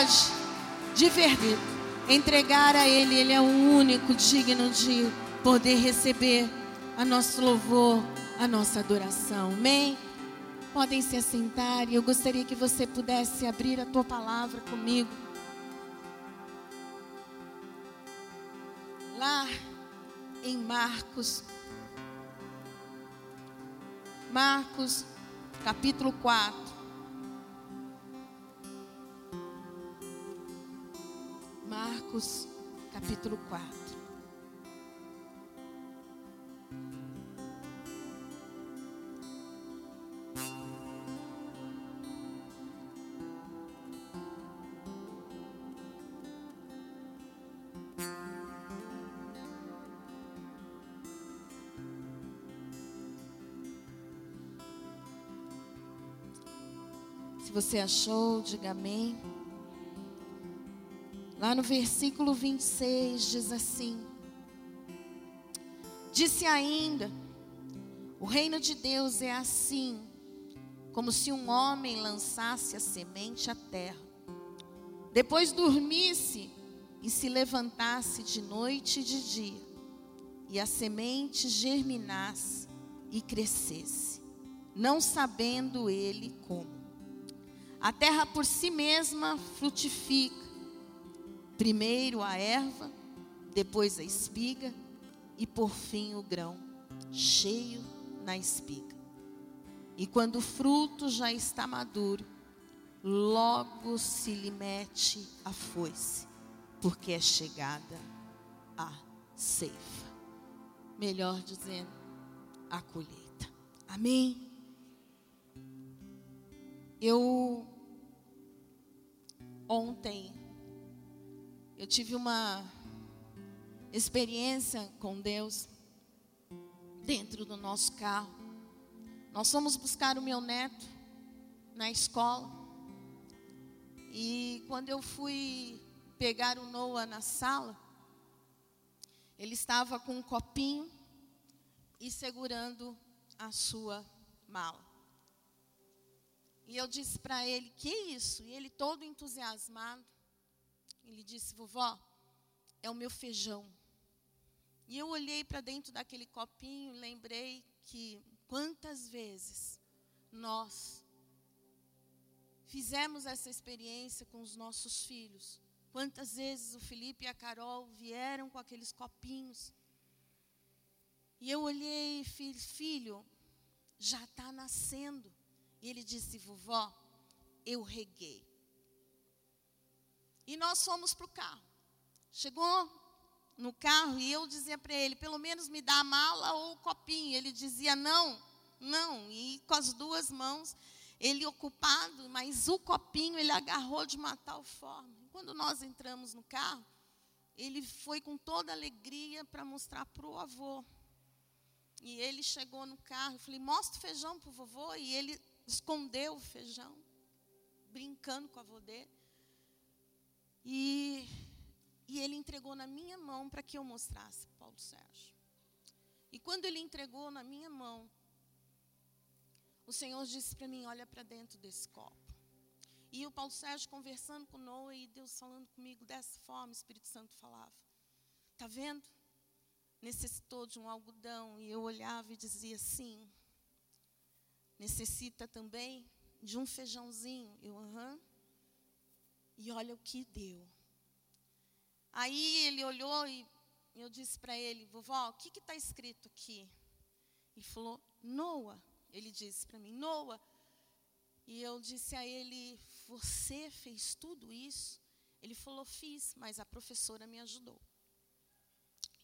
pode, de verdade, entregar a Ele. Ele é o único digno de poder receber a nosso louvor, a nossa adoração. Amém? Podem se assentar e eu gostaria que você pudesse abrir a tua palavra comigo. Lá em Marcos, Marcos capítulo 4. Marcos capítulo 4. Se você achou, diga amém. Lá no versículo 26 diz assim: Disse ainda: O reino de Deus é assim, como se um homem lançasse a semente à terra, depois dormisse e se levantasse de noite e de dia, e a semente germinasse e crescesse, não sabendo ele como. A terra por si mesma frutifica. Primeiro a erva, depois a espiga e por fim o grão, cheio na espiga. E quando o fruto já está maduro, logo se lhe mete a foice, porque é chegada a ceifa. Melhor dizendo, a colheita. Amém? Eu ontem eu tive uma experiência com Deus dentro do nosso carro. Nós fomos buscar o meu neto na escola. E quando eu fui pegar o Noah na sala, ele estava com um copinho e segurando a sua mala. E eu disse para ele: Que isso? E ele, todo entusiasmado, ele disse: Vovó, é o meu feijão. E eu olhei para dentro daquele copinho, lembrei que quantas vezes nós fizemos essa experiência com os nossos filhos. Quantas vezes o Felipe e a Carol vieram com aqueles copinhos. E eu olhei, filho já está nascendo. E ele disse: Vovó, eu reguei. E nós fomos para o carro. Chegou no carro e eu dizia para ele: pelo menos me dá a mala ou o copinho. Ele dizia: não, não. E com as duas mãos, ele ocupado, mas o copinho ele agarrou de uma tal forma. Quando nós entramos no carro, ele foi com toda alegria para mostrar para o avô. E ele chegou no carro, eu falei, mostra o feijão para o vovô. E ele escondeu o feijão, brincando com a avó dele. E, e ele entregou na minha mão para que eu mostrasse Paulo Sérgio. E quando ele entregou na minha mão, o Senhor disse para mim: Olha para dentro desse copo. E o Paulo Sérgio conversando com Noah e Deus falando comigo dessa forma, o Espírito Santo falava: Está vendo? Necessitou de um algodão. E eu olhava e dizia: Sim, necessita também de um feijãozinho. Eu, aham. E olha o que deu. Aí ele olhou e eu disse para ele, vovó, o que está escrito aqui? Ele falou, Noa. Ele disse para mim, Noa. E eu disse a ele, você fez tudo isso? Ele falou, fiz, mas a professora me ajudou.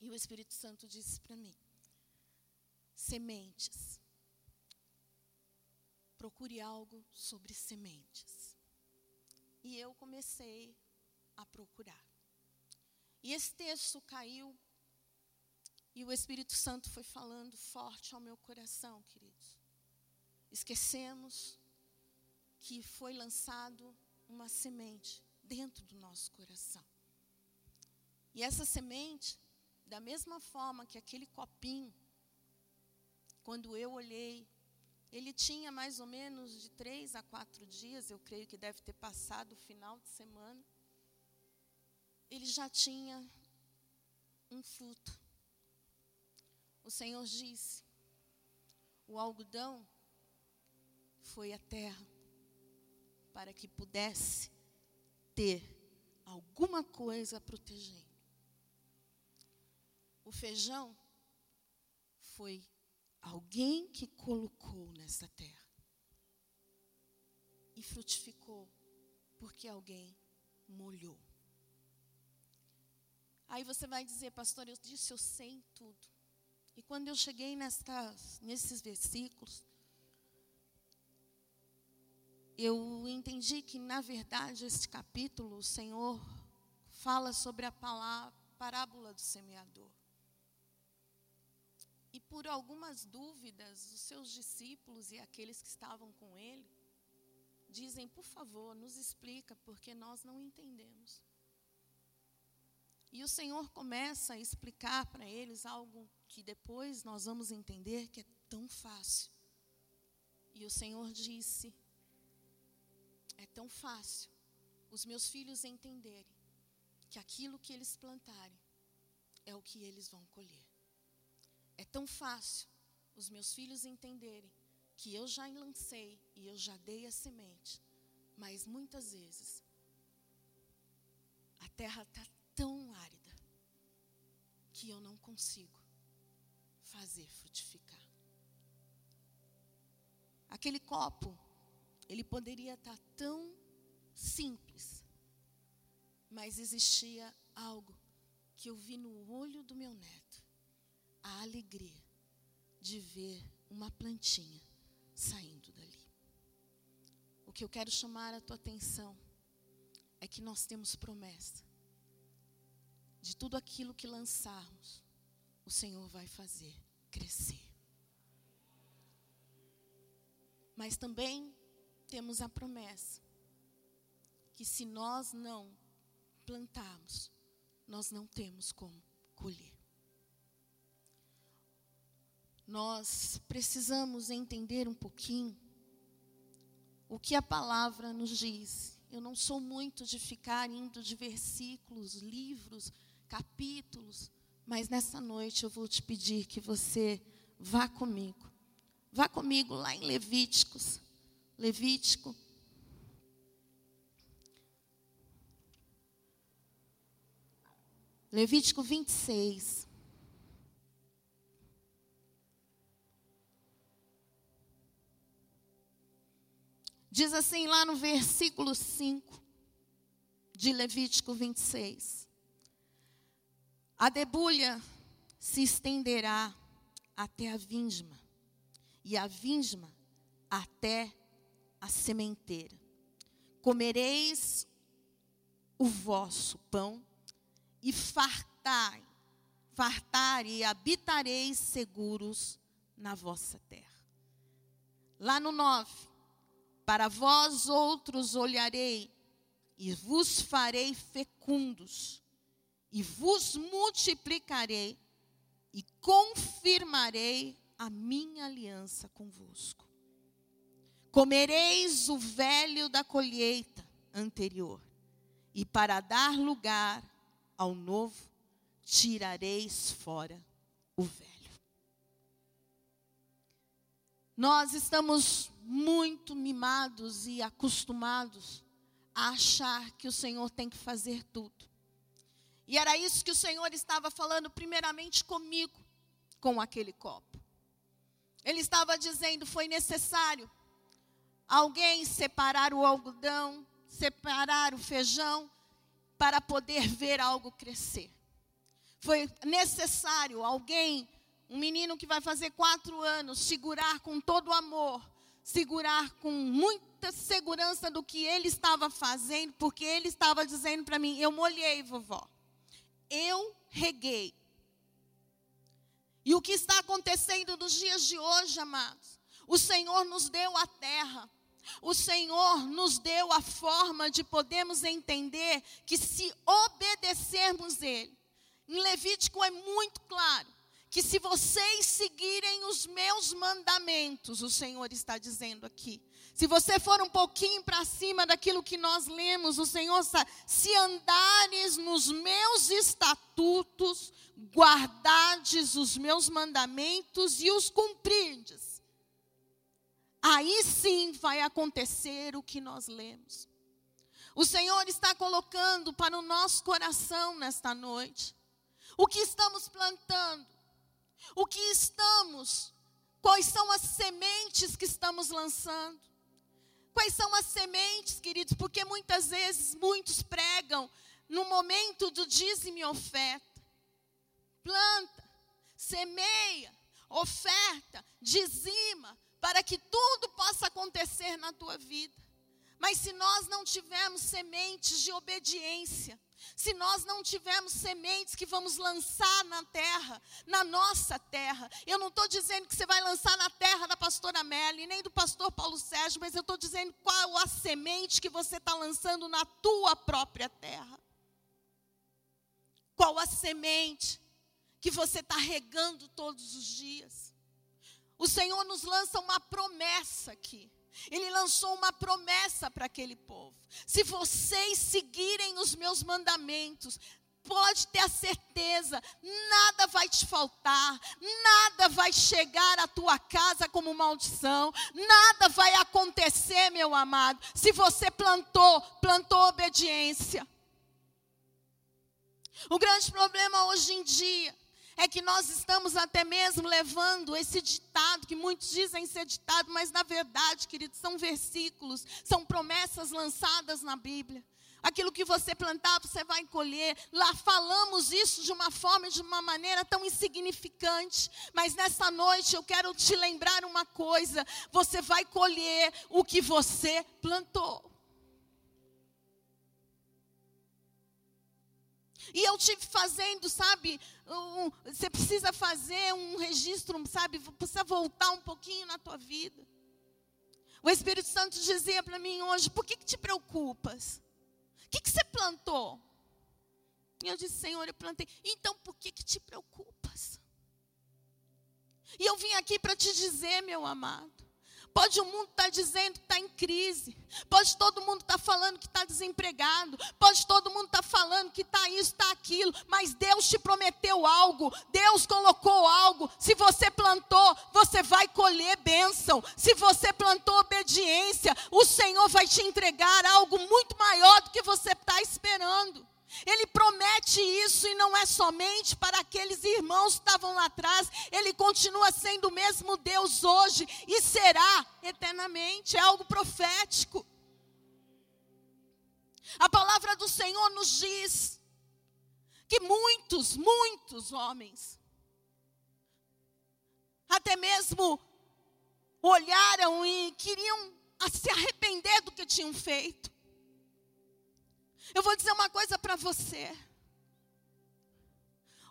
E o Espírito Santo disse para mim, sementes procure algo sobre sementes. E eu comecei a procurar. E esse texto caiu e o Espírito Santo foi falando forte ao meu coração, queridos. Esquecemos que foi lançado uma semente dentro do nosso coração. E essa semente, da mesma forma que aquele copinho, quando eu olhei Ele tinha mais ou menos de três a quatro dias, eu creio que deve ter passado o final de semana. Ele já tinha um fruto. O Senhor disse: o algodão foi a terra para que pudesse ter alguma coisa protegendo. O feijão foi alguém que colocou nessa terra e frutificou porque alguém molhou. Aí você vai dizer, pastor, eu disse eu sei tudo. E quando eu cheguei nestas, nesses versículos, eu entendi que, na verdade, esse capítulo, o Senhor fala sobre a palavra, parábola do semeador. E por algumas dúvidas, os seus discípulos e aqueles que estavam com ele dizem: por favor, nos explica, porque nós não entendemos. E o Senhor começa a explicar para eles algo que depois nós vamos entender que é tão fácil. E o Senhor disse: é tão fácil os meus filhos entenderem que aquilo que eles plantarem é o que eles vão colher. É tão fácil os meus filhos entenderem que eu já lancei e eu já dei a semente, mas muitas vezes a terra está tão árida que eu não consigo fazer frutificar. Aquele copo ele poderia estar tão simples, mas existia algo que eu vi no olho do meu neto: a alegria de ver uma plantinha saindo dali. O que eu quero chamar a tua atenção é que nós temos promessa de tudo aquilo que lançarmos, o Senhor vai fazer crescer. Mas também temos a promessa que se nós não plantarmos, nós não temos como colher. Nós precisamos entender um pouquinho o que a palavra nos diz. Eu não sou muito de ficar indo de versículos, livros, capítulos, mas nessa noite eu vou te pedir que você vá comigo. Vá comigo lá em Levíticos, Levítico. Levítico 26. Diz assim lá no versículo 5 de Levítico 26. A debulha se estenderá até a vindima, e a vindima até a sementeira. Comereis o vosso pão e fartai, fartar e habitareis seguros na vossa terra. Lá no 9, para vós outros olharei e vos farei fecundos e vos multiplicarei e confirmarei a minha aliança convosco. Comereis o velho da colheita anterior, e para dar lugar ao novo, tirareis fora o velho. Nós estamos muito mimados e acostumados a achar que o Senhor tem que fazer tudo. E era isso que o Senhor estava falando, primeiramente comigo, com aquele copo. Ele estava dizendo: foi necessário alguém separar o algodão, separar o feijão, para poder ver algo crescer. Foi necessário alguém, um menino que vai fazer quatro anos, segurar com todo o amor, segurar com muita segurança do que ele estava fazendo, porque ele estava dizendo para mim: Eu molhei, vovó, eu reguei. E o que está acontecendo nos dias de hoje, amados? O Senhor nos deu a terra, o Senhor nos deu a forma de podermos entender que se obedecermos Ele, em Levítico é muito claro que se vocês seguirem os meus mandamentos, o Senhor está dizendo aqui. Se você for um pouquinho para cima daquilo que nós lemos, o Senhor está, se andares nos meus estatutos, guardardes os meus mandamentos e os cumprirdes. Aí sim vai acontecer o que nós lemos. O Senhor está colocando para o nosso coração nesta noite o que estamos plantando, o que estamos, quais são as sementes que estamos lançando. Quais são as sementes, queridos? Porque muitas vezes muitos pregam no momento do dízimo e oferta. Planta, semeia, oferta, dizima, para que tudo possa acontecer na tua vida. Mas se nós não tivermos sementes de obediência, se nós não tivermos sementes que vamos lançar na terra, na nossa terra, eu não estou dizendo que você vai lançar na terra da pastora Melly, nem do pastor Paulo Sérgio, mas eu estou dizendo qual a semente que você está lançando na tua própria terra. Qual a semente que você está regando todos os dias. O Senhor nos lança uma promessa aqui. Ele lançou uma promessa para aquele povo: se vocês seguirem os meus mandamentos, pode ter a certeza, nada vai te faltar, nada vai chegar à tua casa como maldição, nada vai acontecer, meu amado, se você plantou, plantou obediência. O grande problema hoje em dia é que nós estamos até mesmo levando esse ditado, que muitos dizem ser ditado, mas na verdade, queridos, são versículos, são promessas lançadas na Bíblia. Aquilo que você plantar, você vai colher. Lá falamos isso de uma forma, de uma maneira tão insignificante. Mas nessa noite eu quero te lembrar uma coisa: você vai colher o que você plantou. E eu tive fazendo, sabe? Um, você precisa fazer um registro, sabe? Precisa voltar um pouquinho na tua vida. O Espírito Santo dizia para mim hoje: por que, que te preocupas? O que, que você plantou? E eu disse: Senhor, eu plantei. Então por que, que te preocupas? E eu vim aqui para te dizer, meu amado. Pode o mundo estar tá dizendo que está em crise. Pode todo mundo estar tá falando que está desempregado. Pode todo mundo estar tá falando que está isso, está aquilo. Mas Deus te prometeu algo. Deus colocou algo. Se você plantou, você vai colher bênção. Se você plantou obediência, o Senhor vai te entregar algo muito maior do que você está esperando. Ele promete isso e não é somente para aqueles irmãos que estavam lá atrás, ele continua sendo o mesmo Deus hoje e será eternamente, é algo profético. A palavra do Senhor nos diz que muitos, muitos homens, até mesmo olharam e queriam se arrepender do que tinham feito. Eu vou dizer uma coisa para você.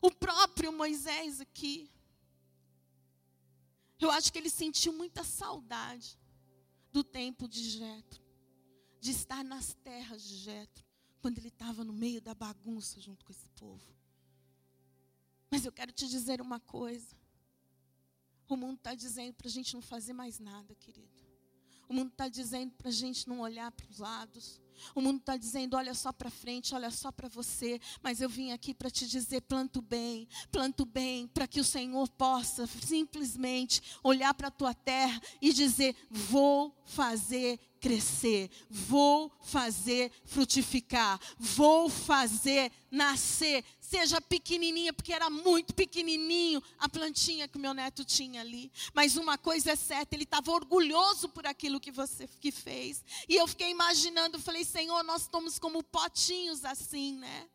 O próprio Moisés aqui, eu acho que ele sentiu muita saudade do tempo de Jetro, de estar nas terras de Jetro, quando ele estava no meio da bagunça junto com esse povo. Mas eu quero te dizer uma coisa. O mundo está dizendo para a gente não fazer mais nada, querido. O mundo está dizendo para a gente não olhar para os lados. O mundo está dizendo: olha só para frente, olha só para você. Mas eu vim aqui para te dizer: planto bem, planto bem, para que o Senhor possa simplesmente olhar para a tua terra e dizer: vou fazer crescer, vou fazer frutificar, vou fazer nascer. Seja pequenininha, porque era muito pequenininho a plantinha que meu neto tinha ali. Mas uma coisa é certa, ele estava orgulhoso por aquilo que você que fez. E eu fiquei imaginando, falei, Senhor, nós estamos como potinhos assim, né?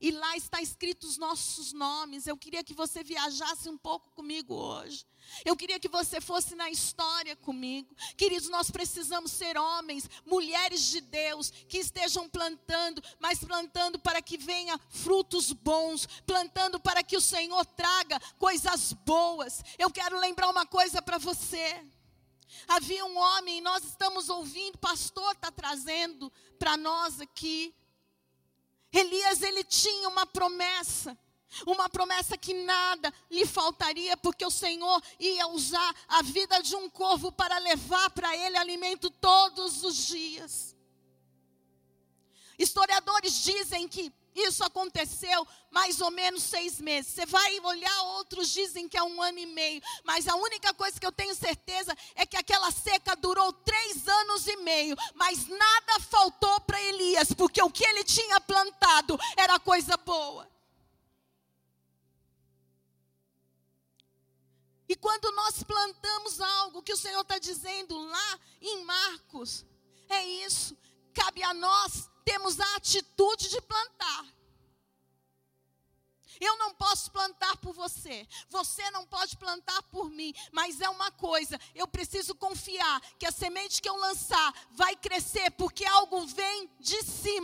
E lá está escrito os nossos nomes. Eu queria que você viajasse um pouco comigo hoje. Eu queria que você fosse na história comigo. Queridos, nós precisamos ser homens, mulheres de Deus, que estejam plantando, mas plantando para que venha frutos bons, plantando para que o Senhor traga coisas boas. Eu quero lembrar uma coisa para você. Havia um homem, nós estamos ouvindo, pastor está trazendo para nós aqui. Elias, ele tinha uma promessa. Uma promessa que nada lhe faltaria, porque o Senhor ia usar a vida de um corvo para levar para ele alimento todos os dias. Historiadores dizem que isso aconteceu mais ou menos seis meses. Você vai olhar, outros dizem que é um ano e meio. Mas a única coisa que eu tenho certeza é que aquela seca durou três anos e meio. Mas nada faltou para Elias, porque o que ele tinha plantado era coisa boa. E quando nós plantamos algo que o Senhor está dizendo lá em Marcos, é isso. Cabe a nós temos a atitude de plantar. Eu não posso plantar por você, você não pode plantar por mim, mas é uma coisa, eu preciso confiar que a semente que eu lançar vai crescer, porque algo vem de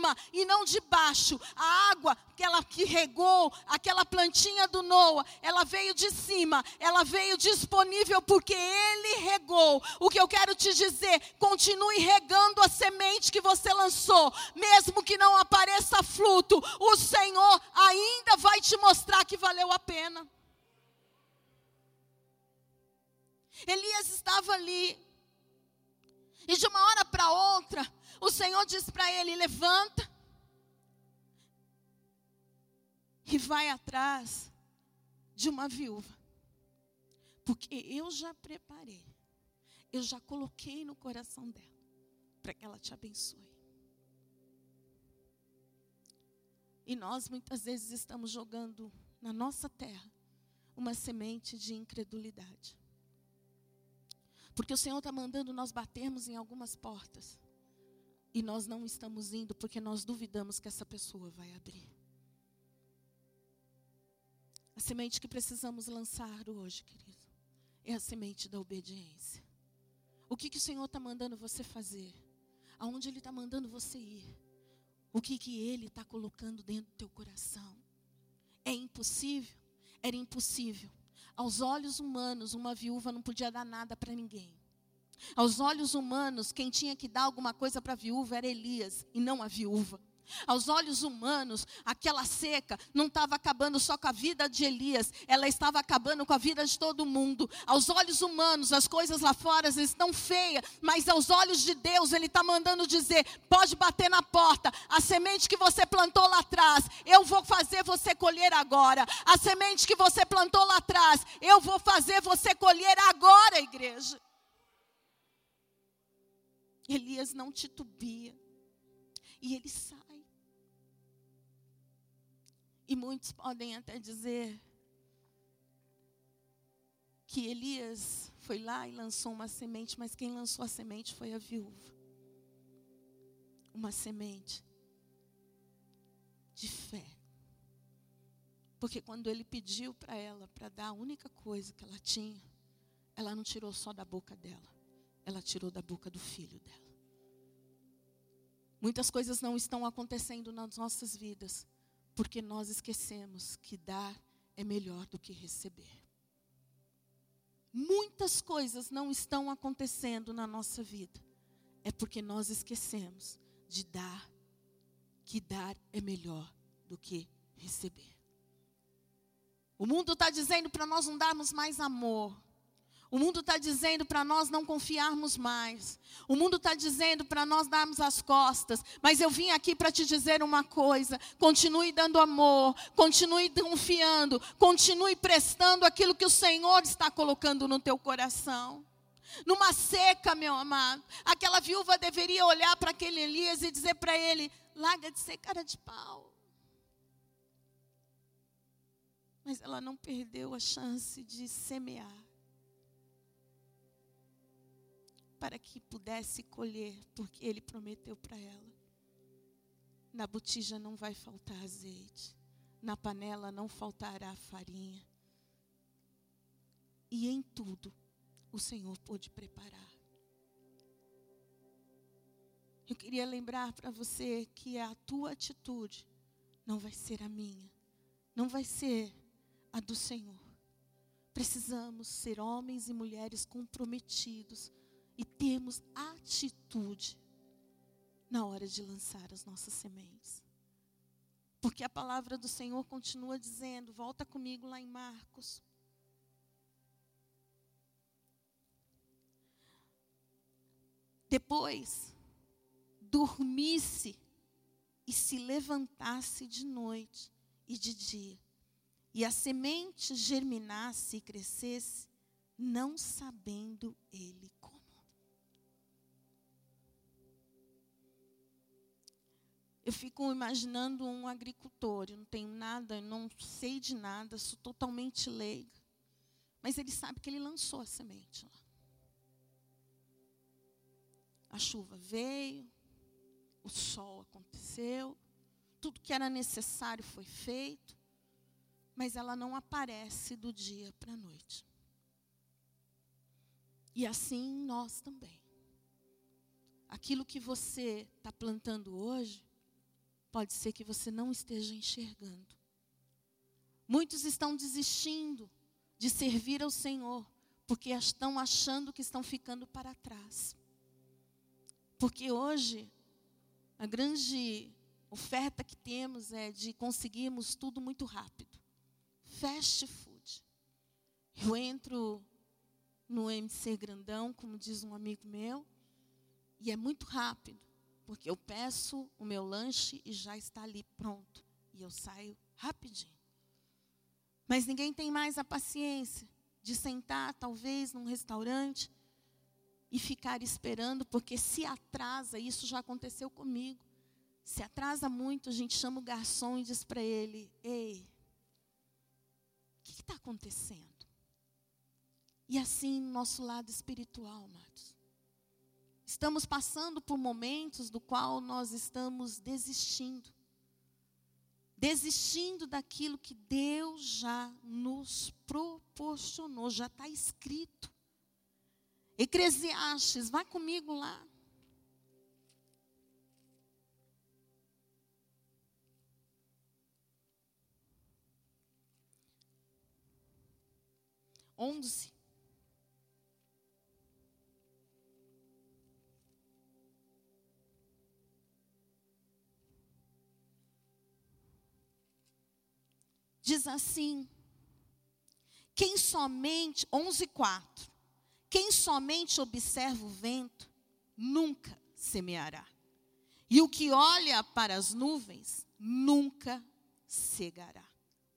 cima e não de baixo. A água aquela que regou, aquela plantinha do Noah, ela veio de cima, ela veio disponível porque ele regou. O que eu quero te dizer, continue regando a semente que você lançou, mesmo que não apareça fruto, o Senhor ainda vai te mostrar que valeu a pena. Elias estava ali, e de uma hora para outra, o Senhor disse para ele: levanta e vai atrás de uma viúva. Porque eu já preparei, eu já coloquei no coração dela, para que ela te abençoe. E nós muitas vezes estamos jogando na nossa terra uma semente de incredulidade. Porque o Senhor está mandando nós batermos em algumas portas. E nós não estamos indo porque nós duvidamos que essa pessoa vai abrir. A semente que precisamos lançar hoje, querido, é a semente da obediência. O que, que o Senhor está mandando você fazer? Aonde Ele está mandando você ir? O que, que Ele está colocando dentro do teu coração? É impossível? Era impossível. Aos olhos humanos, uma viúva não podia dar nada para ninguém. Aos olhos humanos, quem tinha que dar alguma coisa para a viúva era Elias e não a viúva. Aos olhos humanos, aquela seca não estava acabando só com a vida de Elias, ela estava acabando com a vida de todo mundo. Aos olhos humanos, as coisas lá fora estão feias, mas aos olhos de Deus, Ele está mandando dizer: pode bater na porta, a semente que você plantou lá atrás, eu vou fazer você colher agora. A semente que você plantou lá atrás, eu vou fazer você colher agora, igreja. Elias não titubia, e ele sabe. E muitos podem até dizer que Elias foi lá e lançou uma semente, mas quem lançou a semente foi a viúva. Uma semente de fé. Porque quando ele pediu para ela para dar a única coisa que ela tinha, ela não tirou só da boca dela, ela tirou da boca do filho dela. Muitas coisas não estão acontecendo nas nossas vidas porque nós esquecemos que dar é melhor do que receber. Muitas coisas não estão acontecendo na nossa vida, é porque nós esquecemos de dar, que dar é melhor do que receber. O mundo está dizendo para nós não darmos mais amor, o mundo está dizendo para nós não confiarmos mais. O mundo está dizendo para nós darmos as costas. Mas eu vim aqui para te dizer uma coisa: continue dando amor, continue confiando, continue prestando aquilo que o Senhor está colocando no teu coração. Numa seca, meu amado, aquela viúva deveria olhar para aquele Elias e dizer para ele: larga de ser cara de pau. Mas ela não perdeu a chance de semear. Para que pudesse colher, porque ele prometeu para ela. Na botija não vai faltar azeite, na panela não faltará farinha. E em tudo o Senhor pôde preparar. Eu queria lembrar para você que a tua atitude não vai ser a minha, não vai ser a do Senhor. Precisamos ser homens e mulheres comprometidos e termos atitude na hora de lançar as nossas sementes. Porque a palavra do Senhor continua dizendo, volta comigo lá em Marcos. Depois, dormisse e se levantasse de noite e de dia, e a semente germinasse e crescesse, não sabendo ele como. Eu fico imaginando um agricultor, eu não tenho nada, não sei de nada, sou totalmente leiga. Mas ele sabe que ele lançou a semente lá. A chuva veio, o sol aconteceu, tudo que era necessário foi feito, mas ela não aparece do dia para a noite. E assim nós também. Aquilo que você está plantando hoje, pode ser que você não esteja enxergando. Muitos estão desistindo de servir ao Senhor, porque estão achando que estão ficando para trás. Porque hoje, a grande oferta que temos é de conseguirmos tudo muito rápido. Fast food. Eu entro no MC Grandão, como diz um amigo meu, e é muito rápido, porque eu peço o meu lanche e já está ali pronto, e eu saio rapidinho. Mas ninguém tem mais a paciência de sentar, talvez, num restaurante e ficar esperando, porque se atrasa, isso já aconteceu comigo. Se atrasa muito, a gente chama o garçom e diz para ele: Ei, o que está acontecendo? E assim, no nosso lado espiritual, amados. Estamos passando por momentos do qual nós estamos desistindo. Desistindo daquilo que Deus já nos proporcionou, já está escrito. Eclesiastes, vai comigo lá. Onze. Diz assim: quem somente, 11:4, quem somente observa o vento, nunca semeará. E o que olha para as nuvens, nunca cegará.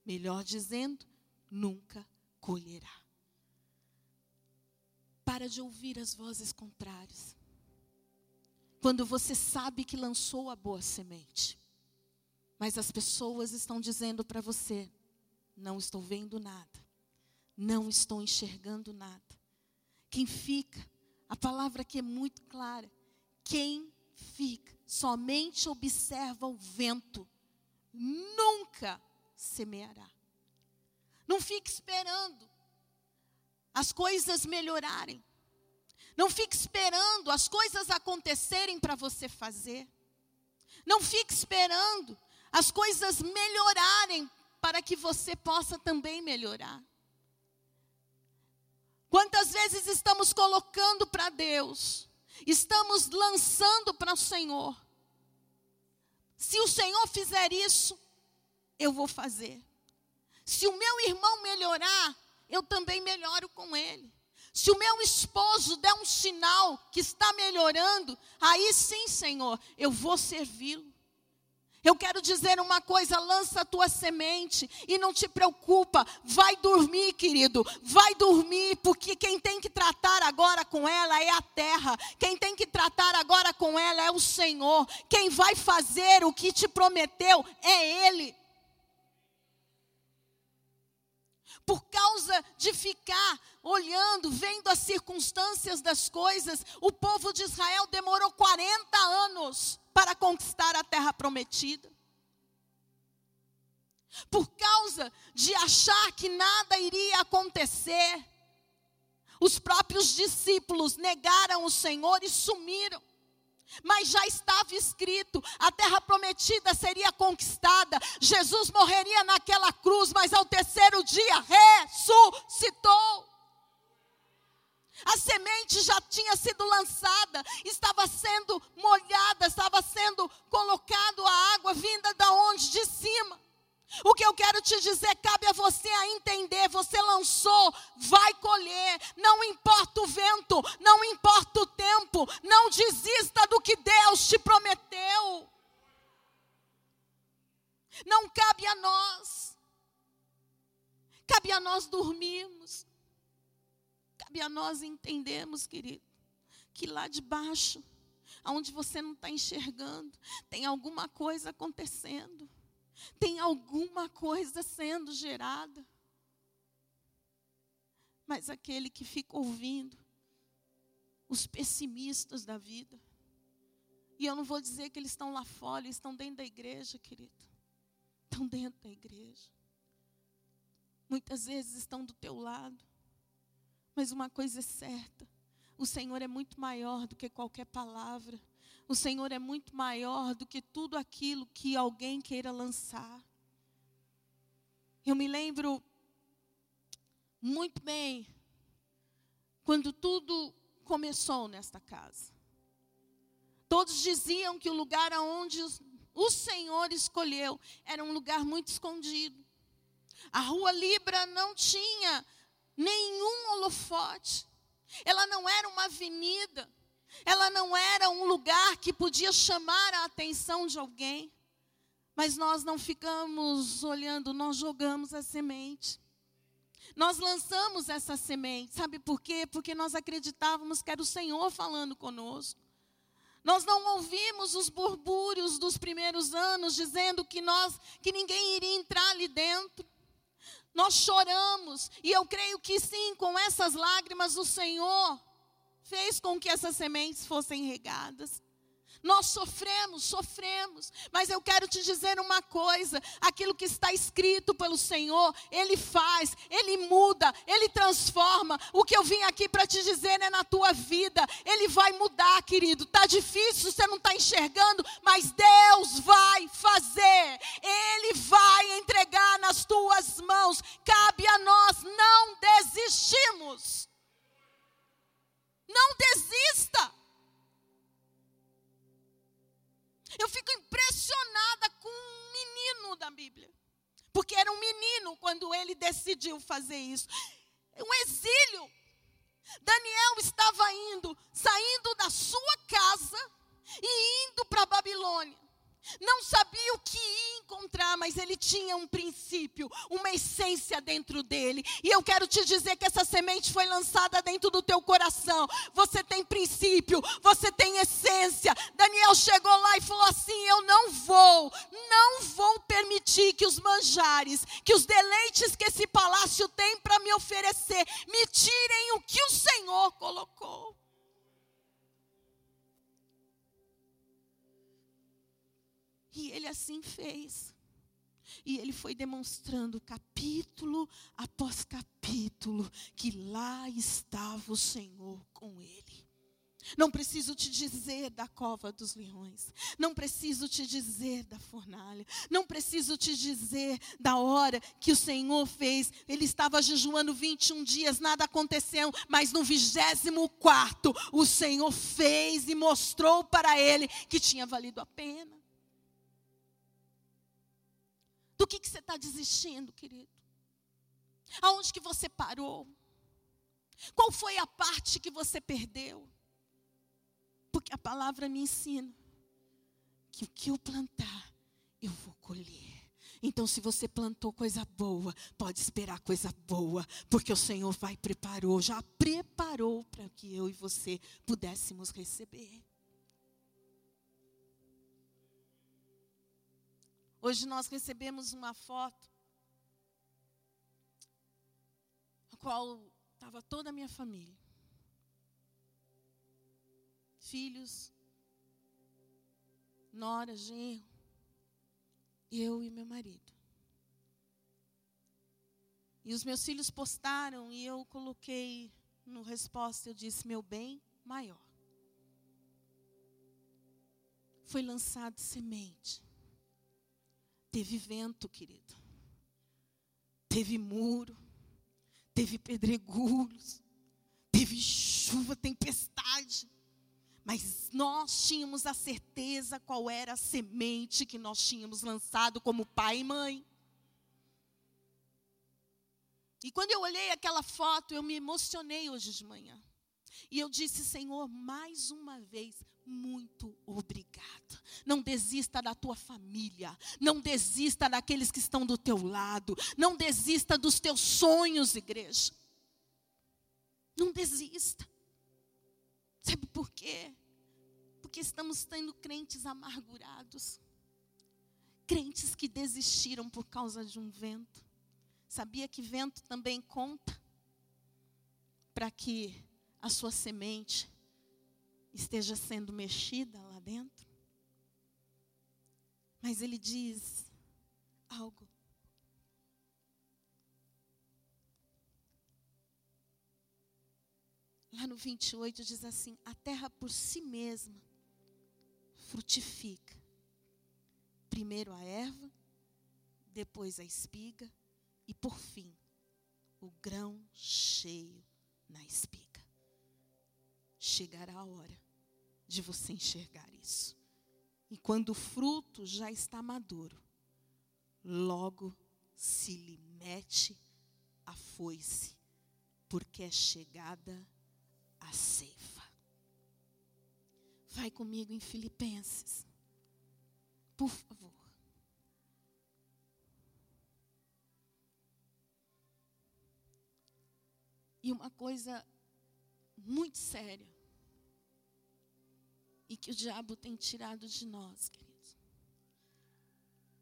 Melhor dizendo, nunca colherá. Para de ouvir as vozes contrárias. Quando você sabe que lançou a boa semente, mas as pessoas estão dizendo para você: não estou vendo nada. Não estou enxergando nada. Quem fica, a palavra aqui é muito clara. Quem fica, somente observa o vento, nunca semeará. Não fique esperando as coisas melhorarem. Não fique esperando as coisas acontecerem para você fazer. Não fique esperando as coisas melhorarem para que você possa também melhorar. Quantas vezes estamos colocando para Deus, estamos lançando para o Senhor. Se o Senhor fizer isso, eu vou fazer. Se o meu irmão melhorar, eu também melhoro com ele. Se o meu esposo der um sinal que está melhorando, aí sim, Senhor, eu vou servi-lo. Eu quero dizer uma coisa, lança a tua semente e não te preocupa, vai dormir, querido, vai dormir, porque quem tem que tratar agora com ela é a terra, quem tem que tratar agora com ela é o Senhor, quem vai fazer o que te prometeu é Ele. Por causa de ficar olhando, vendo as circunstâncias das coisas, o povo de Israel demorou 40 anos para conquistar a terra prometida. Por causa de achar que nada iria acontecer, os próprios discípulos negaram o Senhor e sumiram. Mas já estava escrito: a terra prometida seria conquistada, Jesus morreria naquela cruz, mas ao terceiro dia ressuscitou. A semente já tinha sido lançada, estava sendo molhada, estava sendo colocado a água vinda da onde? De cima. O que eu quero te dizer, cabe a você a entender. Você lançou, vai colher. Não importa o vento, não importa o tempo. Não desista do que Deus te prometeu. Não cabe a nós. Cabe a nós dormirmos. Cabe a nós entendermos, querido, que lá de baixo, aonde você não está enxergando, tem alguma coisa acontecendo. Tem alguma coisa sendo gerada. Mas aquele que fica ouvindo, os pessimistas da vida, e eu não vou dizer que eles estão lá fora, eles estão dentro da igreja, querido. Estão dentro da igreja. Muitas vezes estão do teu lado. Mas uma coisa é certa: o Senhor é muito maior do que qualquer palavra. O Senhor é muito maior do que tudo aquilo que alguém queira lançar. Eu me lembro muito bem quando tudo começou nesta casa. Todos diziam que o lugar aonde o Senhor escolheu era um lugar muito escondido. A rua Libra não tinha nenhum holofote. Ela não era uma avenida. Ela não era um lugar que podia chamar a atenção de alguém. Mas nós não ficamos olhando, nós jogamos a semente. Nós lançamos essa semente, sabe por quê? Porque nós acreditávamos que era o Senhor falando conosco. Nós não ouvimos os burbúrios dos primeiros anos dizendo que nós que ninguém iria entrar ali dentro. Nós choramos e eu creio que sim, com essas lágrimas o Senhor fez com que essas sementes fossem regadas. Nós sofremos, sofremos, mas eu quero te dizer uma coisa: aquilo que está escrito pelo Senhor, Ele faz, Ele muda, Ele transforma. O que eu vim aqui para te dizer é na tua vida, Ele vai mudar, querido. Está difícil, você não está enxergando, mas Deus vai fazer, Ele vai entregar nas tuas mãos. Cabe a nós não desistimos. Não desista. Eu fico impressionada com um menino da Bíblia. Porque era um menino quando ele decidiu fazer isso. Um exílio. Daniel estava indo, saindo da sua casa e indo para Babilônia. Não sabia o que ia encontrar, mas ele tinha um princípio, uma essência dentro dele. E eu quero te dizer que essa semente foi lançada dentro do teu coração. Você tem princípio, você tem essência. Daniel chegou lá e falou assim: Eu não vou, não vou permitir que os manjares, que os deleites que esse palácio tem para me oferecer, me tirem o que o Senhor colocou. E ele assim fez. E ele foi demonstrando capítulo após capítulo que lá estava o Senhor com ele. Não preciso te dizer da cova dos leões. Não preciso te dizer da fornalha. Não preciso te dizer da hora que o Senhor fez. Ele estava jejuando 21 dias, nada aconteceu. Mas no 24, o Senhor fez e mostrou para ele que tinha valido a pena. Do que, que você está desistindo, querido? Aonde que você parou? Qual foi a parte que você perdeu? Porque a palavra me ensina que o que eu plantar, eu vou colher. Então, se você plantou coisa boa, pode esperar coisa boa, porque o Senhor vai preparou, já preparou para que eu e você pudéssemos receber. Hoje nós recebemos uma foto, a qual estava toda a minha família. Filhos, nora, genro, eu e meu marido. E os meus filhos postaram e eu coloquei no resposta, eu disse, meu bem maior. Foi lançado semente. Teve vento, querido. Teve muro. Teve pedregulhos. Teve chuva, tempestade. Mas nós tínhamos a certeza qual era a semente que nós tínhamos lançado como pai e mãe. E quando eu olhei aquela foto, eu me emocionei hoje de manhã. E eu disse, Senhor, mais uma vez, muito obrigado. Não desista da tua família. Não desista daqueles que estão do teu lado. Não desista dos teus sonhos, igreja. Não desista. Sabe por quê? Porque estamos tendo crentes amargurados. Crentes que desistiram por causa de um vento. Sabia que vento também conta para que a sua semente esteja sendo mexida lá dentro? Mas ele diz algo. Lá no 28 diz assim: a terra por si mesma frutifica. Primeiro a erva, depois a espiga e por fim o grão cheio na espiga. Chegará a hora de você enxergar isso. E quando o fruto já está maduro, logo se lhe mete a foice, porque é chegada a ceifa. Vai comigo em Filipenses, por favor. E uma coisa muito séria. E que o diabo tem tirado de nós, queridos.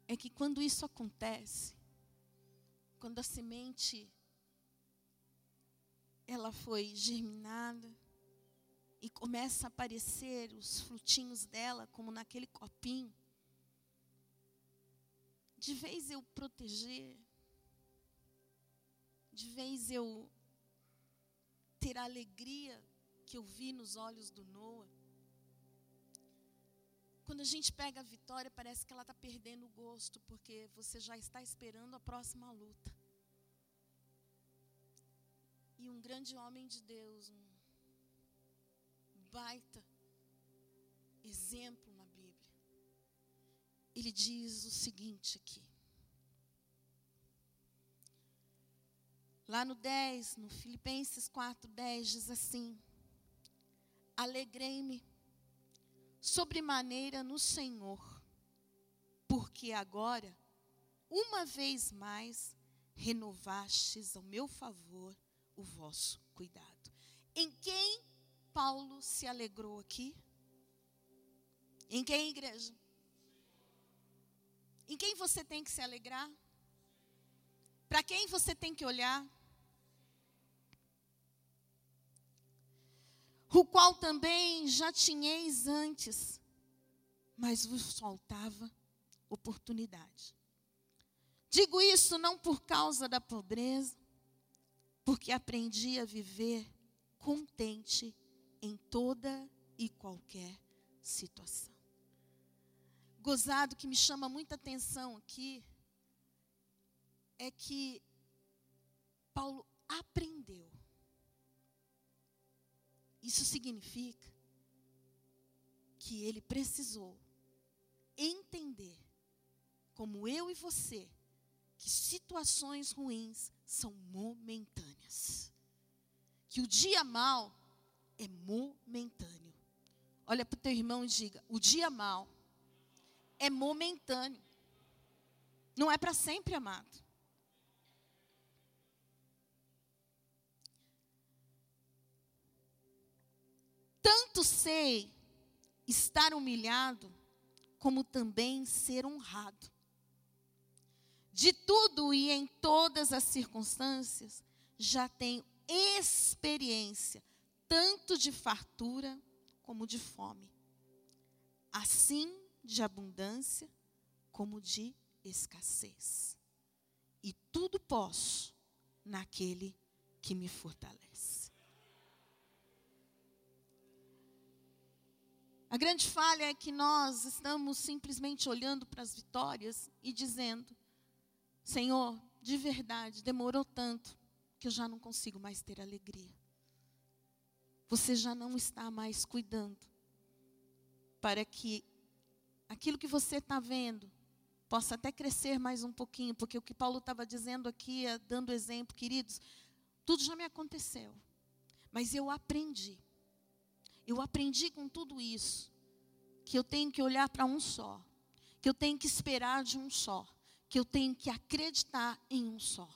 É que quando isso acontece, quando a semente ela foi germinada e começa a aparecer os frutinhos dela, como naquele copinho, de vez eu proteger, de vez eu ter a alegria que eu vi nos olhos do Noah. Quando a gente pega a vitória, parece que ela está perdendo o gosto, porque você já está esperando a próxima luta. E um grande homem de Deus, um baita exemplo na Bíblia, ele diz o seguinte aqui. Lá no 10, no Filipenses 4, 10, diz assim: Alegrei-me sobremaneira no Senhor, porque agora, uma vez mais, renovastes ao meu favor o vosso cuidado. Em quem Paulo se alegrou aqui? Em quem, igreja? Em quem você tem que se alegrar? Para quem você tem que olhar? O qual também já tinhais antes, mas vos faltava oportunidade. Digo isso não por causa da pobreza, porque aprendi a viver contente em toda e qualquer situação. Gozado que me chama muita atenção aqui é que Paulo aprendeu isso significa que ele precisou entender, como eu e você, que situações ruins são momentâneas. Que o dia mal é momentâneo. Olha para o teu irmão e diga: o dia mal é momentâneo. Não é para sempre, amado. Tanto sei estar humilhado, como também ser honrado. De tudo e em todas as circunstâncias, já tenho experiência, tanto de fartura como de fome. Assim de abundância como de escassez. E tudo posso naquele que me fortalece. A grande falha é que nós estamos simplesmente olhando para as vitórias e dizendo: Senhor, de verdade, demorou tanto que eu já não consigo mais ter alegria. Você já não está mais cuidando para que aquilo que você está vendo possa até crescer mais um pouquinho, porque o que Paulo estava dizendo aqui, é, dando exemplo, queridos, tudo já me aconteceu, mas eu aprendi. Eu aprendi com tudo isso que eu tenho que olhar para um só, que eu tenho que esperar de um só, que eu tenho que acreditar em um só.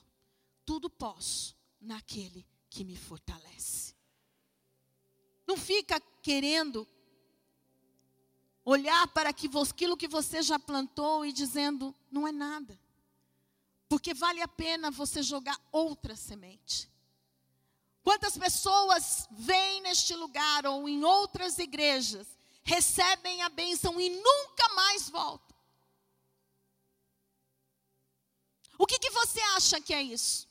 Tudo posso naquele que me fortalece. Não fica querendo olhar para aquilo que você já plantou e dizendo, não é nada. Porque vale a pena você jogar outra semente. Quantas pessoas vêm neste lugar ou em outras igrejas, recebem a bênção e nunca mais voltam? O que, que você acha que é isso?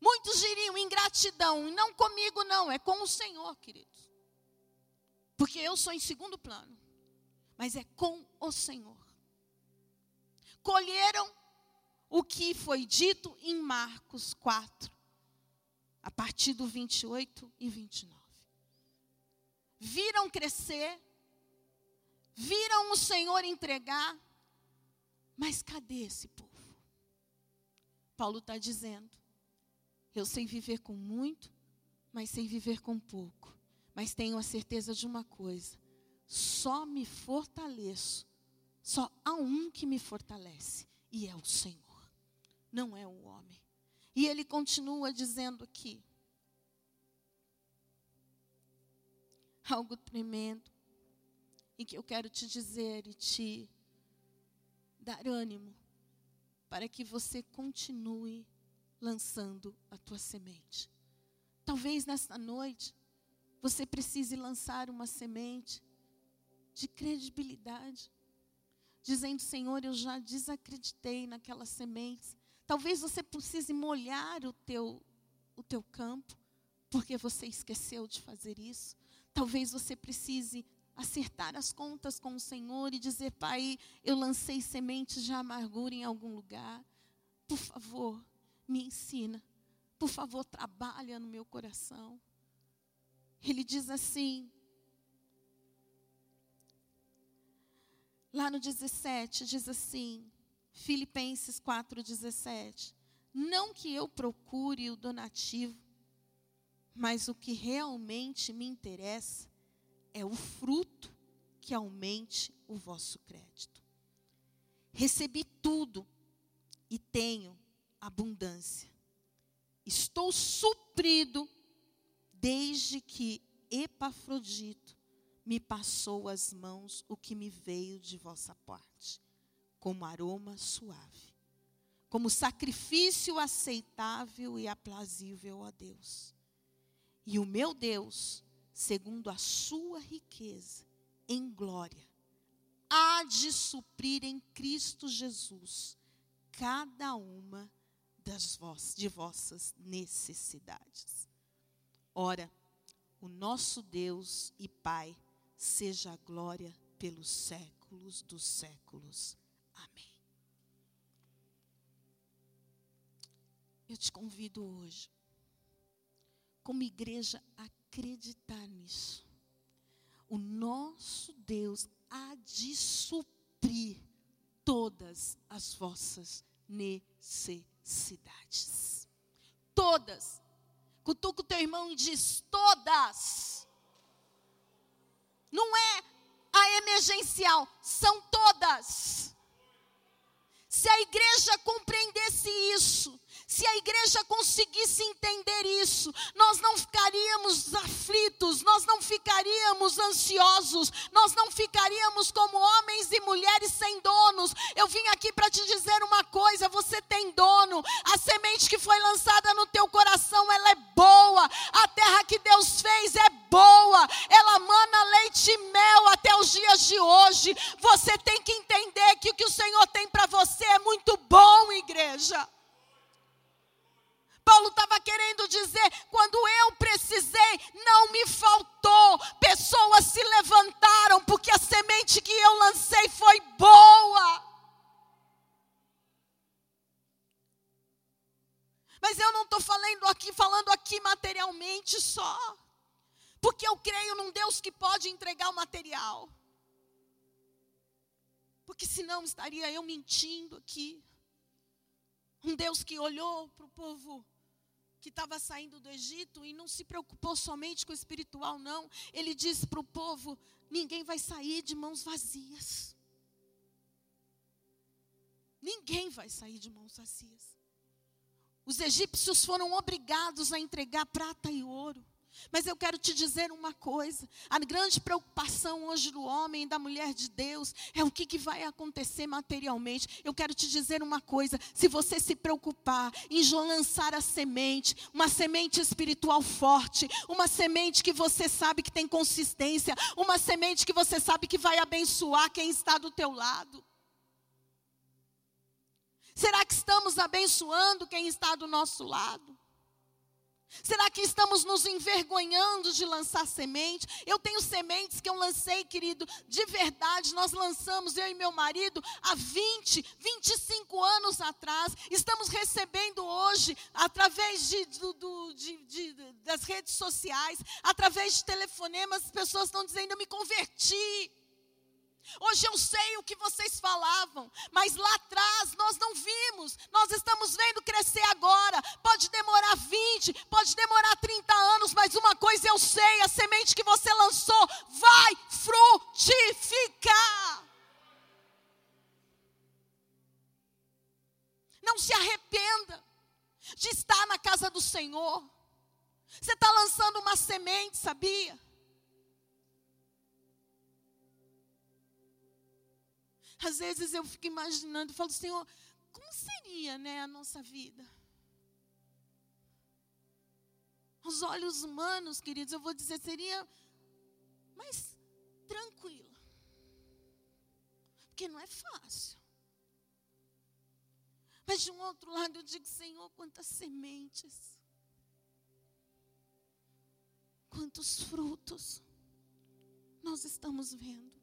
Muitos diriam ingratidão, e não comigo, não, é com o Senhor, queridos. Porque eu sou em segundo plano mas é com o Senhor. Colheram o que foi dito em Marcos 4, a partir do 28 e 29. Viram crescer, viram o Senhor entregar, mas cadê esse povo? Paulo está dizendo: eu sei viver com muito, mas sei viver com pouco. Mas tenho a certeza de uma coisa: só me fortaleço, só há um que me fortalece, e é o Senhor, não é o homem. E ele continua dizendo aqui, algo tremendo, e que eu quero te dizer e te dar ânimo, para que você continue lançando a tua semente. Talvez nesta noite você precise lançar uma semente de credibilidade, dizendo: Senhor, eu já desacreditei naquelas sementes. Talvez você precise molhar o teu, o teu campo, porque você esqueceu de fazer isso. Talvez você precise acertar as contas com o Senhor e dizer: Pai, eu lancei sementes de amargura em algum lugar. Por favor, me ensina. Por favor, trabalha no meu coração. Ele diz assim: Lá no 17 diz assim, Filipenses 4:17, não que eu procure o donativo, mas o que realmente me interessa é o fruto que aumente o vosso crédito. Recebi tudo e tenho abundância. Estou suprido desde que Epafrodito me passou às mãos o que me veio de vossa parte, como aroma suave, como sacrifício aceitável e aprazível a Deus. E o meu Deus, segundo a sua riqueza em glória, há de suprir em Cristo Jesus cada uma das vós, de vossas necessidades. Ora, o nosso Deus e Pai seja a glória pelos séculos dos séculos. Amém. Eu te convido hoje, como igreja, a acreditar nisso. O nosso Deus há de suprir todas as vossas necessidades. Todas. Cutuca o teu irmão e diz: todas não é a emergencial, são todas. Se a igreja compreendesse isso, se a igreja conseguisse entender isso, nós não ficaríamos aflitos, nós não ficaríamos ansiosos, nós não ficaríamos como homens e mulheres sem donos. Eu vim aqui para te dizer uma coisa: você tem dono, a semente que foi lançada no teu coração, ela é boa, a terra que Deus fez é boa, ela mana leite e mel até os dias de hoje. Você tem que entender que o que o Senhor tem para você é muito bom, igreja. Estava querendo dizer: quando eu precisei, não me faltou. Pessoas se levantaram, porque a semente que eu lancei foi boa. Mas eu não estou falando aqui, falando aqui materialmente só. Porque eu creio num Deus que pode entregar o material. Porque senão estaria eu mentindo aqui. Um Deus que olhou para o povo que estava saindo do Egito e não se preocupou somente com o espiritual, não. Ele disse para o povo: ninguém vai sair de mãos vazias. Ninguém vai sair de mãos vazias. Os egípcios foram obrigados a entregar prata e ouro. Mas eu quero te dizer uma coisa: a grande preocupação hoje do homem e da mulher de Deus é o que, que vai acontecer materialmente. Eu quero te dizer uma coisa: se você se preocupar em lançar a semente, uma semente espiritual forte, uma semente que você sabe que tem consistência, uma semente que você sabe que vai abençoar quem está do teu lado. Será que estamos abençoando quem está do nosso lado? Será que estamos nos envergonhando de lançar semente? Eu tenho sementes que eu lancei, querido, de verdade. Nós lançamos, eu e meu marido, há 20, 25 anos atrás. Estamos recebendo hoje, através de, do, do, de, de, das redes sociais, através de telefonemas, as pessoas estão dizendo: Eu me converti. Hoje eu sei o que vocês falavam, mas lá atrás nós não vimos. Nós estamos vendo crescer agora. Pode demorar 20, pode demorar 30 anos, mas uma coisa eu sei: a semente que você lançou vai frutificar. Não se arrependa de estar na casa do Senhor. Você está lançando uma semente, sabia? Às vezes eu fico imaginando, falo, Senhor, como seria né, a nossa vida? Os olhos humanos, queridos, eu vou dizer, seria mais tranquila. Porque não é fácil. Mas de um outro lado eu digo, Senhor, quantas sementes. Quantos frutos nós estamos vendo.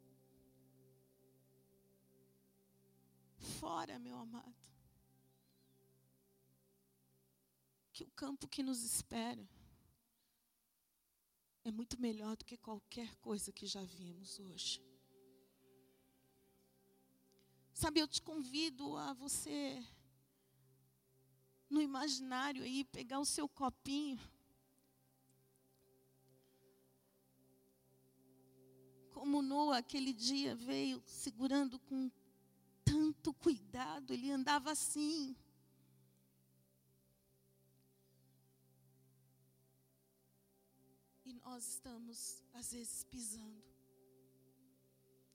Fora, meu amado. Que o campo que nos espera é muito melhor do que qualquer coisa que já vimos hoje. Sabe, eu te convido a você, no imaginário aí, pegar o seu copinho. Como Noah aquele dia veio segurando com tanto cuidado, ele andava assim. E nós estamos, às vezes, pisando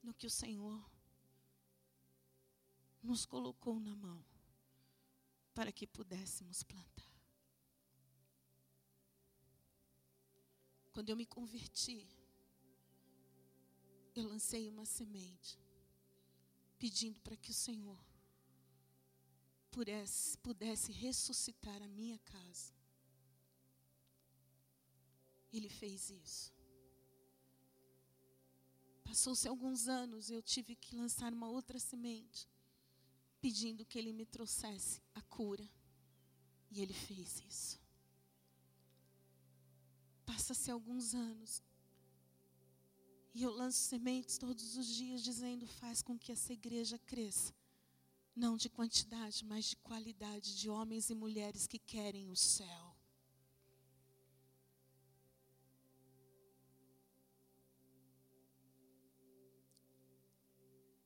no que o Senhor nos colocou na mão para que pudéssemos plantar. Quando eu me converti, eu lancei uma semente pedindo para que o Senhor pudesse, pudesse ressuscitar a minha casa. Ele fez isso. Passou-se alguns anos, eu tive que lançar uma outra semente, pedindo que ele me trouxesse a cura. E ele fez isso. Passa-se alguns anos, e eu lanço sementes todos os dias, dizendo: faz com que essa igreja cresça. Não de quantidade, mas de qualidade, de homens e mulheres que querem o céu.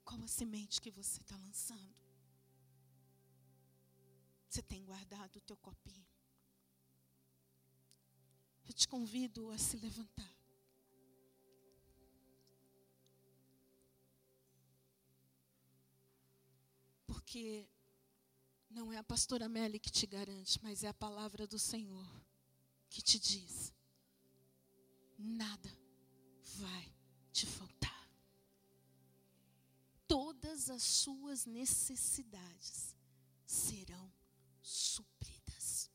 Qual a semente que você está lançando? Você tem guardado o teu copinho? Eu te convido a se levantar. Porque não é a pastora Melly que te garante, mas é a palavra do Senhor que te diz: nada vai te faltar. Todas as suas necessidades serão supridas.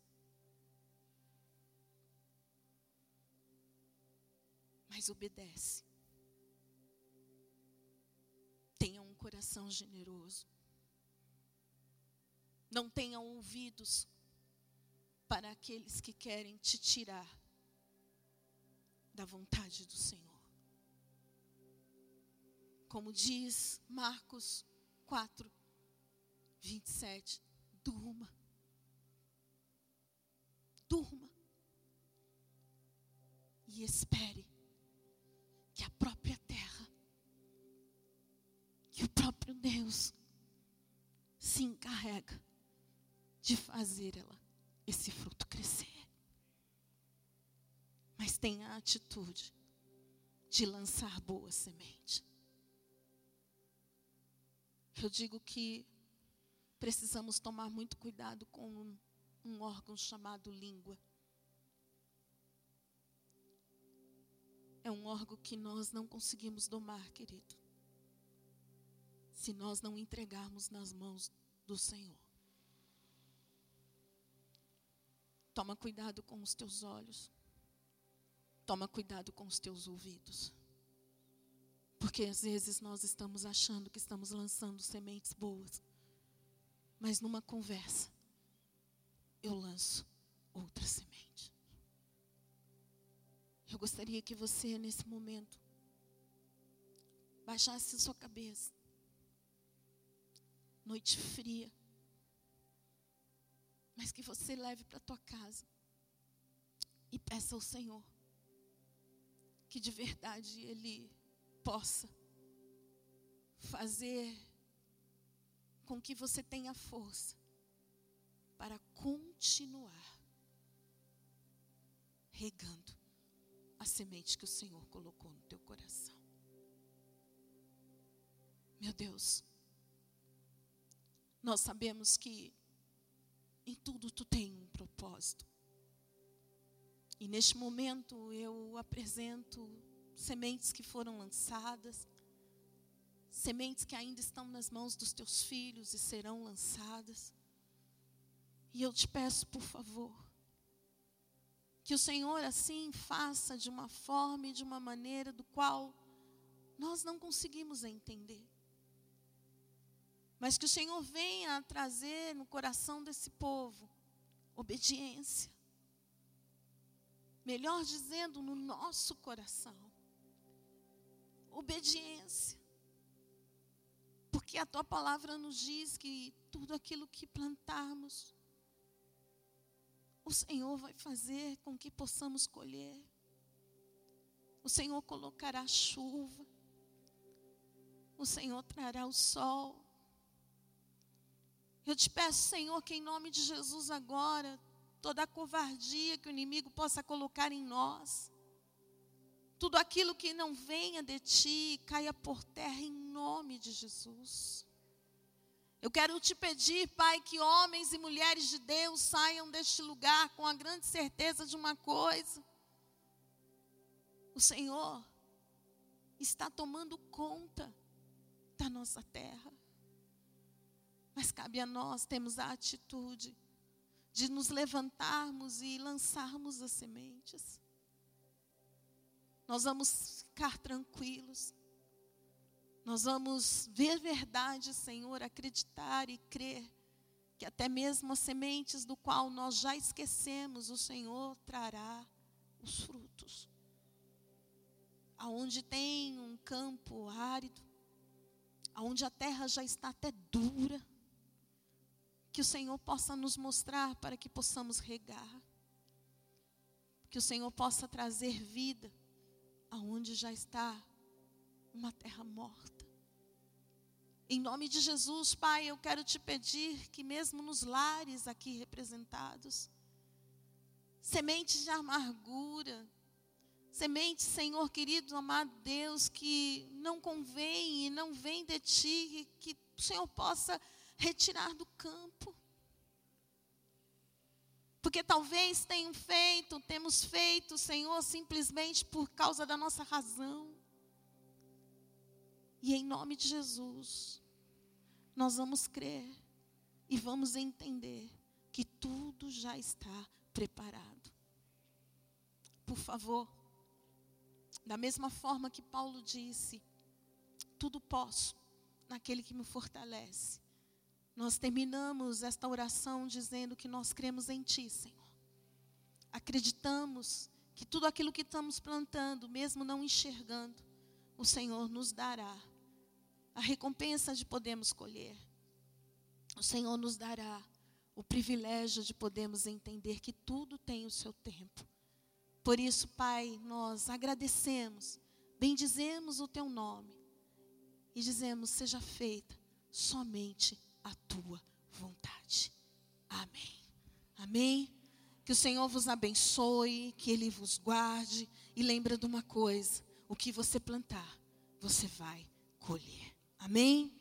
Mas obedece. Tenha um coração generoso. Não tenham ouvidos para aqueles que querem te tirar da vontade do Senhor. Como diz Marcos 4, 27. Durma. Durma. E espere que a própria terra, que o próprio Deus se encarrega de fazer ela, esse fruto crescer. Mas tenha a atitude de lançar boa semente. Eu digo que precisamos tomar muito cuidado com um, um órgão chamado língua. É um órgão que nós não conseguimos domar, querido. Se nós não entregarmos nas mãos do Senhor. Toma cuidado com os teus olhos. Toma cuidado com os teus ouvidos. Porque às vezes nós estamos achando que estamos lançando sementes boas. Mas numa conversa, eu lanço outra semente. Eu gostaria que você, nesse momento, baixasse sua cabeça. Noite fria. Mas que você leve para tua casa e peça ao Senhor que de verdade Ele possa fazer com que você tenha força para continuar regando a semente que o Senhor colocou no teu coração. Meu Deus, nós sabemos que em tudo tu tem um propósito. E neste momento eu apresento sementes que foram lançadas, sementes que ainda estão nas mãos dos teus filhos e serão lançadas. E eu te peço, por favor, que o Senhor assim faça de uma forma e de uma maneira do qual nós não conseguimos entender. Mas que o Senhor venha trazer no coração desse povo obediência melhor dizendo, no nosso coração. Obediência. Porque a tua palavra nos diz que tudo aquilo que plantarmos, o Senhor vai fazer com que possamos colher. O Senhor colocará chuva. O Senhor trará o sol. Eu te peço, Senhor, que em nome de Jesus agora toda a covardia que o inimigo possa colocar em nós. Tudo aquilo que não venha de ti caia por terra em nome de Jesus. Eu quero te pedir, Pai, que homens e mulheres de Deus saiam deste lugar com a grande certeza de uma coisa: o Senhor está tomando conta da nossa terra. Mas cabe a nós termos a atitude de nos levantarmos e lançarmos as sementes. Nós vamos ficar tranquilos. Nós vamos ver verdade, Senhor, acreditar e crer que até mesmo as sementes do qual nós já esquecemos, o Senhor trará os frutos. Aonde tem um campo árido, aonde a terra já está até dura, que o Senhor possa nos mostrar para que possamos regar. Que o Senhor possa trazer vida aonde já está uma terra morta. Em nome de Jesus, Pai, eu quero te pedir que, mesmo nos lares aqui representados, sementes de amargura, sementes, Senhor querido, amado Deus, que não convém e não vem de ti, que o Senhor possa retirar do campo. Porque talvez tenham feito, temos feito, Senhor, simplesmente por causa da nossa razão. E em nome de Jesus, nós vamos crer e vamos entender que tudo já está preparado. Por favor, da mesma forma que Paulo disse, tudo posso naquele que me fortalece. Nós terminamos esta oração dizendo que nós cremos em Ti, Senhor. Acreditamos que tudo aquilo que estamos plantando, mesmo não enxergando, o Senhor nos dará a recompensa de podermos colher. O Senhor nos dará o privilégio de podermos entender que tudo tem o seu tempo. Por isso, Pai, nós agradecemos, bendizemos o teu nome e dizemos: seja feita somente a tua vontade. Amém. Amém. Que o Senhor vos abençoe, que Ele vos guarde. E lembra de uma coisa: o que você plantar, você vai colher. Amém?